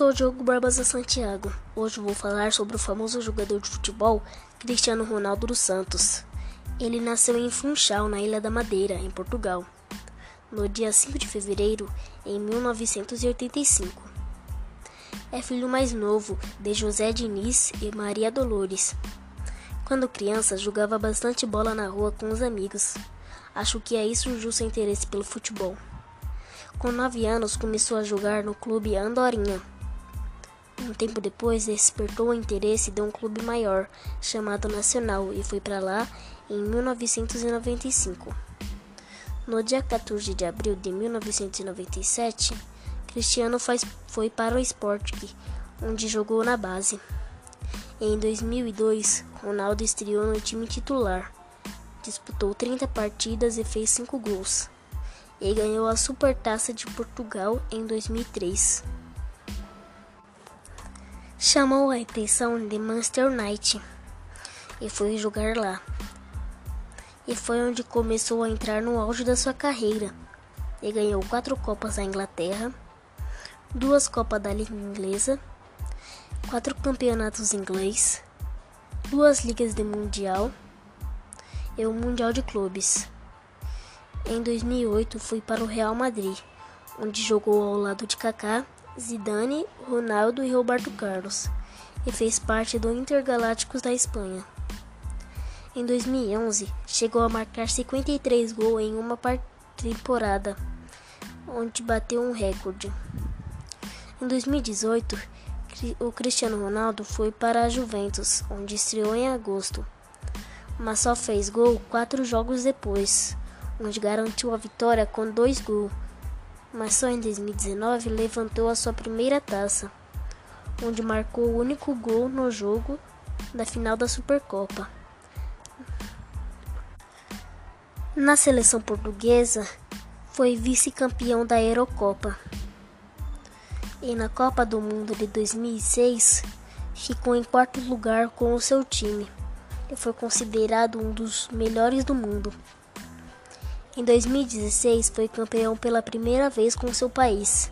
Sou Diogo Barbosa Santiago. Hoje vou falar sobre o famoso jogador de futebol Cristiano Ronaldo dos Santos. Ele nasceu em Funchal, na Ilha da Madeira, em Portugal, no dia 5 de fevereiro em 1985. É filho mais novo de José Diniz e Maria Dolores. Quando criança, jogava bastante bola na rua com os amigos. Acho que aí surgiu seu interesse pelo futebol. Com nove anos, começou a jogar no clube Andorinha. Um tempo depois, despertou o interesse de um clube maior, chamado Nacional, e foi para lá em 1995. No dia 14 de abril de 1997, Cristiano foi para o Sporting, onde jogou na base. Em 2002, Ronaldo estreou no time titular. Disputou 30 partidas e fez 5 gols e ganhou a Supertaça de Portugal em 2003. Chamou a atenção de Manchester United e foi jogar lá. E foi onde começou a entrar no auge da sua carreira. E ganhou quatro Copas da Inglaterra, duas Copas da Liga Inglesa, quatro campeonatos inglês, duas ligas de Mundial e o Mundial de Clubes. Em 2008 foi para o Real Madrid, onde jogou ao lado de Kaká, Zidane, Ronaldo e Roberto Carlos, e fez parte do Intergalácticos da Espanha. Em 2011, chegou a marcar 53 gols em uma temporada, onde bateu um recorde. Em 2018, o Cristiano Ronaldo foi para a Juventus, onde estreou em agosto, mas só fez gol quatro jogos depois onde garantiu a vitória com dois gols, mas só em 2019 levantou a sua primeira taça, onde marcou o único gol no jogo da final da Supercopa. Na seleção portuguesa, foi vice-campeão da Eurocopa. E na Copa do Mundo de 2006, ficou em quarto lugar com o seu time e foi considerado um dos melhores do mundo. Em 2016 foi campeão pela primeira vez com seu país,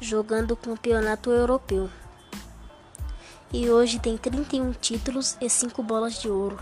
jogando o campeonato europeu. E hoje tem 31 títulos e 5 bolas de ouro.